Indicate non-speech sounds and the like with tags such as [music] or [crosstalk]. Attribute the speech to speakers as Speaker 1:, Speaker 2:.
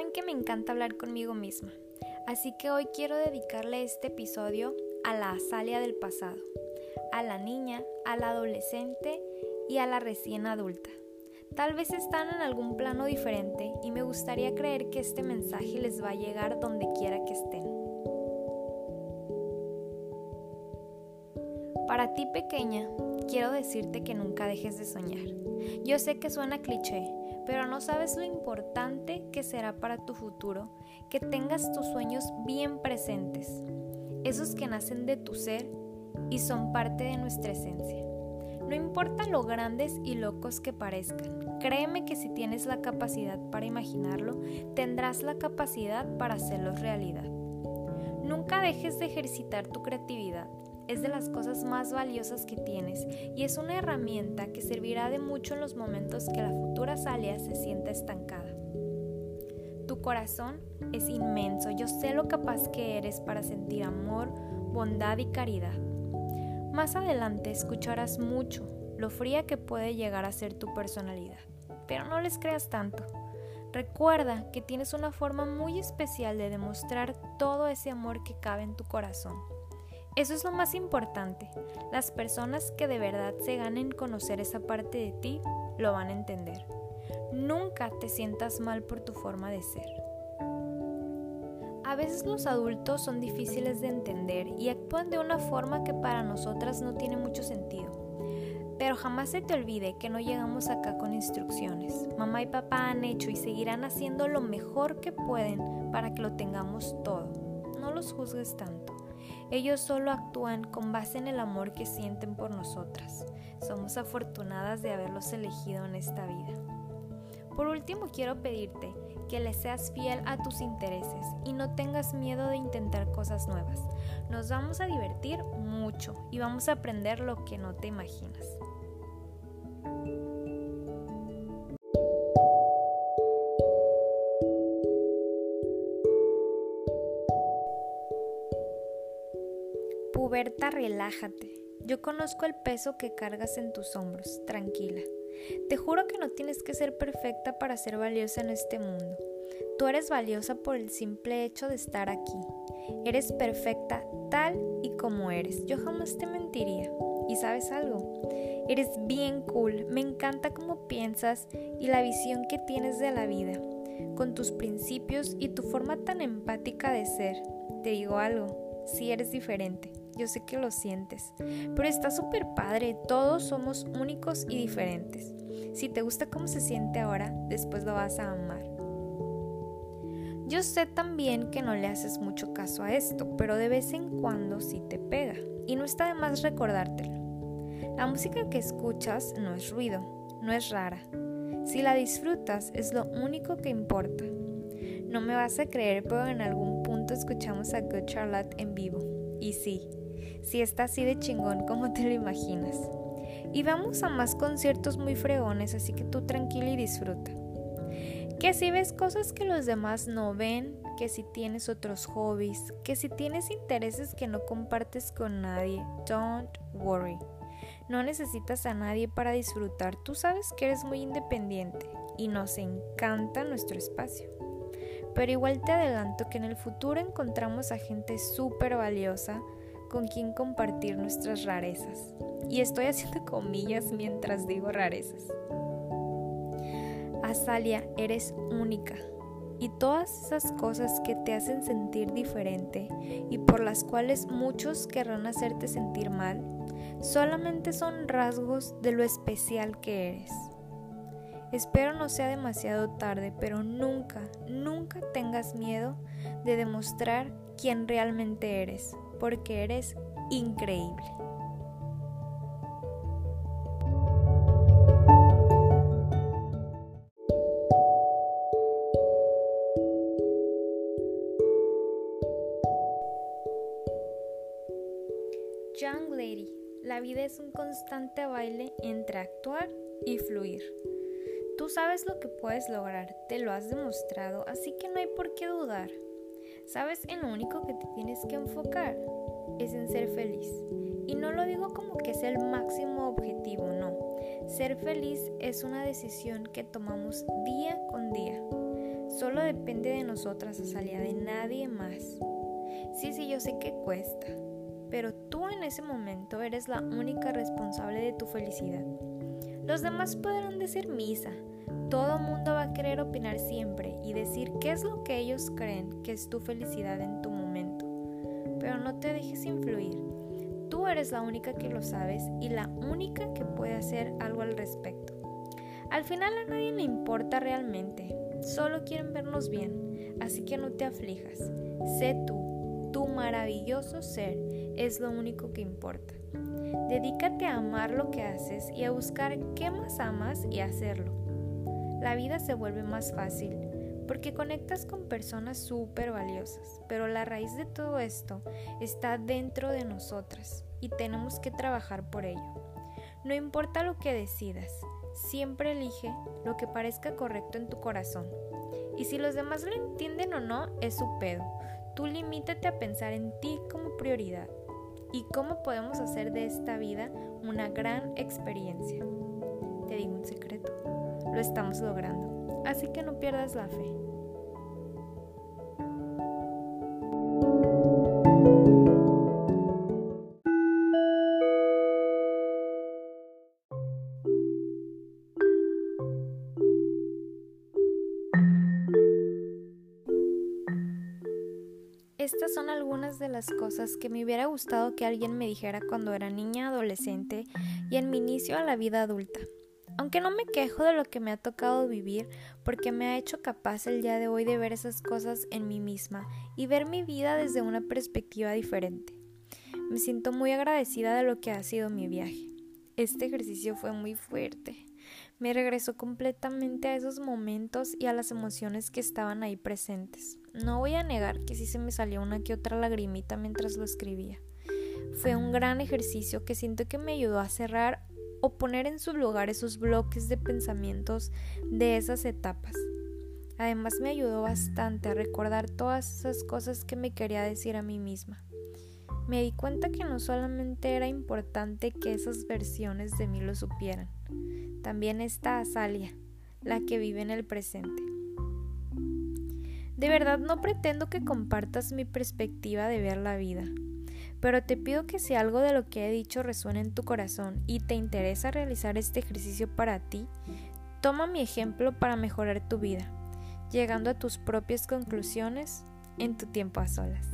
Speaker 1: saben que me encanta hablar conmigo misma, así que hoy quiero dedicarle este episodio a la Azalia del pasado, a la niña, a la adolescente y a la recién adulta. Tal vez están en algún plano diferente y me gustaría creer que este mensaje les va a llegar donde quiera que estén. Para ti pequeña, quiero decirte que nunca dejes de soñar. Yo sé que suena cliché, pero no sabes lo importante que será para tu futuro que tengas tus sueños bien presentes, esos que nacen de tu ser y son parte de nuestra esencia. No importa lo grandes y locos que parezcan, créeme que si tienes la capacidad para imaginarlo, tendrás la capacidad para hacerlo realidad. Nunca dejes de ejercitar tu creatividad es de las cosas más valiosas que tienes y es una herramienta que servirá de mucho en los momentos que la futura Salia se sienta estancada. Tu corazón es inmenso, yo sé lo capaz que eres para sentir amor, bondad y caridad. Más adelante escucharás mucho lo fría que puede llegar a ser tu personalidad, pero no les creas tanto. Recuerda que tienes una forma muy especial de demostrar todo ese amor que cabe en tu corazón. Eso es lo más importante. Las personas que de verdad se ganen conocer esa parte de ti lo van a entender. Nunca te sientas mal por tu forma de ser. A veces los adultos son difíciles de entender y actúan de una forma que para nosotras no tiene mucho sentido. Pero jamás se te olvide que no llegamos acá con instrucciones. Mamá y papá han hecho y seguirán haciendo lo mejor que pueden para que lo tengamos todo. No los juzgues tanto. Ellos solo actúan con base en el amor que sienten por nosotras. Somos afortunadas de haberlos elegido en esta vida. Por último, quiero pedirte que le seas fiel a tus intereses y no tengas miedo de intentar cosas nuevas. Nos vamos a divertir mucho y vamos a aprender lo que no te imaginas. Relájate. Yo conozco el peso que cargas en tus hombros, tranquila. Te juro que no tienes que ser perfecta para ser valiosa en este mundo. Tú eres valiosa por el simple hecho de estar aquí. Eres perfecta tal y como eres. Yo jamás te mentiría. Y sabes algo, eres bien cool. Me encanta cómo piensas y la visión que tienes de la vida, con tus principios y tu forma tan empática de ser. Te digo algo, si eres diferente yo sé que lo sientes, pero está súper padre, todos somos únicos y diferentes. Si te gusta cómo se siente ahora, después lo vas a amar. Yo sé también que no le haces mucho caso a esto, pero de vez en cuando sí te pega, y no está de más recordártelo. La música que escuchas no es ruido, no es rara. Si la disfrutas es lo único que importa. No me vas a creer, pero en algún punto escuchamos a Good Charlotte en vivo. Y sí, si está así de chingón como te lo imaginas. Y vamos a más conciertos muy fregones, así que tú tranquila y disfruta. Que si ves cosas que los demás no ven, que si tienes otros hobbies, que si tienes intereses que no compartes con nadie, don't worry. No necesitas a nadie para disfrutar, tú sabes que eres muy independiente y nos encanta nuestro espacio. Pero igual te adelanto que en el futuro encontramos a gente súper valiosa, con quien compartir nuestras rarezas. Y estoy haciendo [laughs] comillas mientras digo rarezas. Azalia, eres única. Y todas esas cosas que te hacen sentir diferente y por las cuales muchos querrán hacerte sentir mal, solamente son rasgos de lo especial que eres. Espero no sea demasiado tarde, pero nunca, nunca tengas miedo de demostrar quién realmente eres porque eres increíble. Young Lady, la vida es un constante baile entre actuar y fluir. Tú sabes lo que puedes lograr, te lo has demostrado, así que no hay por qué dudar. ¿Sabes en lo único que te tienes que enfocar? Es en ser feliz. Y no lo digo como que es el máximo objetivo, no. Ser feliz es una decisión que tomamos día con día. Solo depende de nosotras, Azalia, de nadie más. Sí, sí, yo sé que cuesta, pero tú en ese momento eres la única responsable de tu felicidad. Los demás podrán decir misa, todo mundo va a querer opinar siempre y decir qué es lo que ellos creen que es tu felicidad en tu momento, pero no te dejes influir. Tú eres la única que lo sabes y la única que puede hacer algo al respecto. Al final a nadie le importa realmente, solo quieren vernos bien, así que no te aflijas. Sé tú, tu maravilloso ser es lo único que importa. Dedícate a amar lo que haces y a buscar qué más amas y hacerlo. La vida se vuelve más fácil porque conectas con personas súper valiosas, pero la raíz de todo esto está dentro de nosotras y tenemos que trabajar por ello. No importa lo que decidas, siempre elige lo que parezca correcto en tu corazón. Y si los demás lo entienden o no, es su pedo. Tú limítate a pensar en ti como prioridad y cómo podemos hacer de esta vida una gran experiencia. Te digo un secreto, lo estamos logrando, así que no pierdas la fe. Estas son algunas de las cosas que me hubiera gustado que alguien me dijera cuando era niña, adolescente y en mi inicio a la vida adulta. Aunque no me quejo de lo que me ha tocado vivir, porque me ha hecho capaz el día de hoy de ver esas cosas en mí misma y ver mi vida desde una perspectiva diferente. Me siento muy agradecida de lo que ha sido mi viaje. Este ejercicio fue muy fuerte. Me regresó completamente a esos momentos y a las emociones que estaban ahí presentes. No voy a negar que sí se me salió una que otra lagrimita mientras lo escribía. Fue un gran ejercicio que siento que me ayudó a cerrar o poner en su lugar esos bloques de pensamientos de esas etapas. Además me ayudó bastante a recordar todas esas cosas que me quería decir a mí misma. Me di cuenta que no solamente era importante que esas versiones de mí lo supieran, también está Azalia, la que vive en el presente. De verdad no pretendo que compartas mi perspectiva de ver la vida, pero te pido que si algo de lo que he dicho resuena en tu corazón y te interesa realizar este ejercicio para ti, toma mi ejemplo para mejorar tu vida, llegando a tus propias conclusiones en tu tiempo a solas.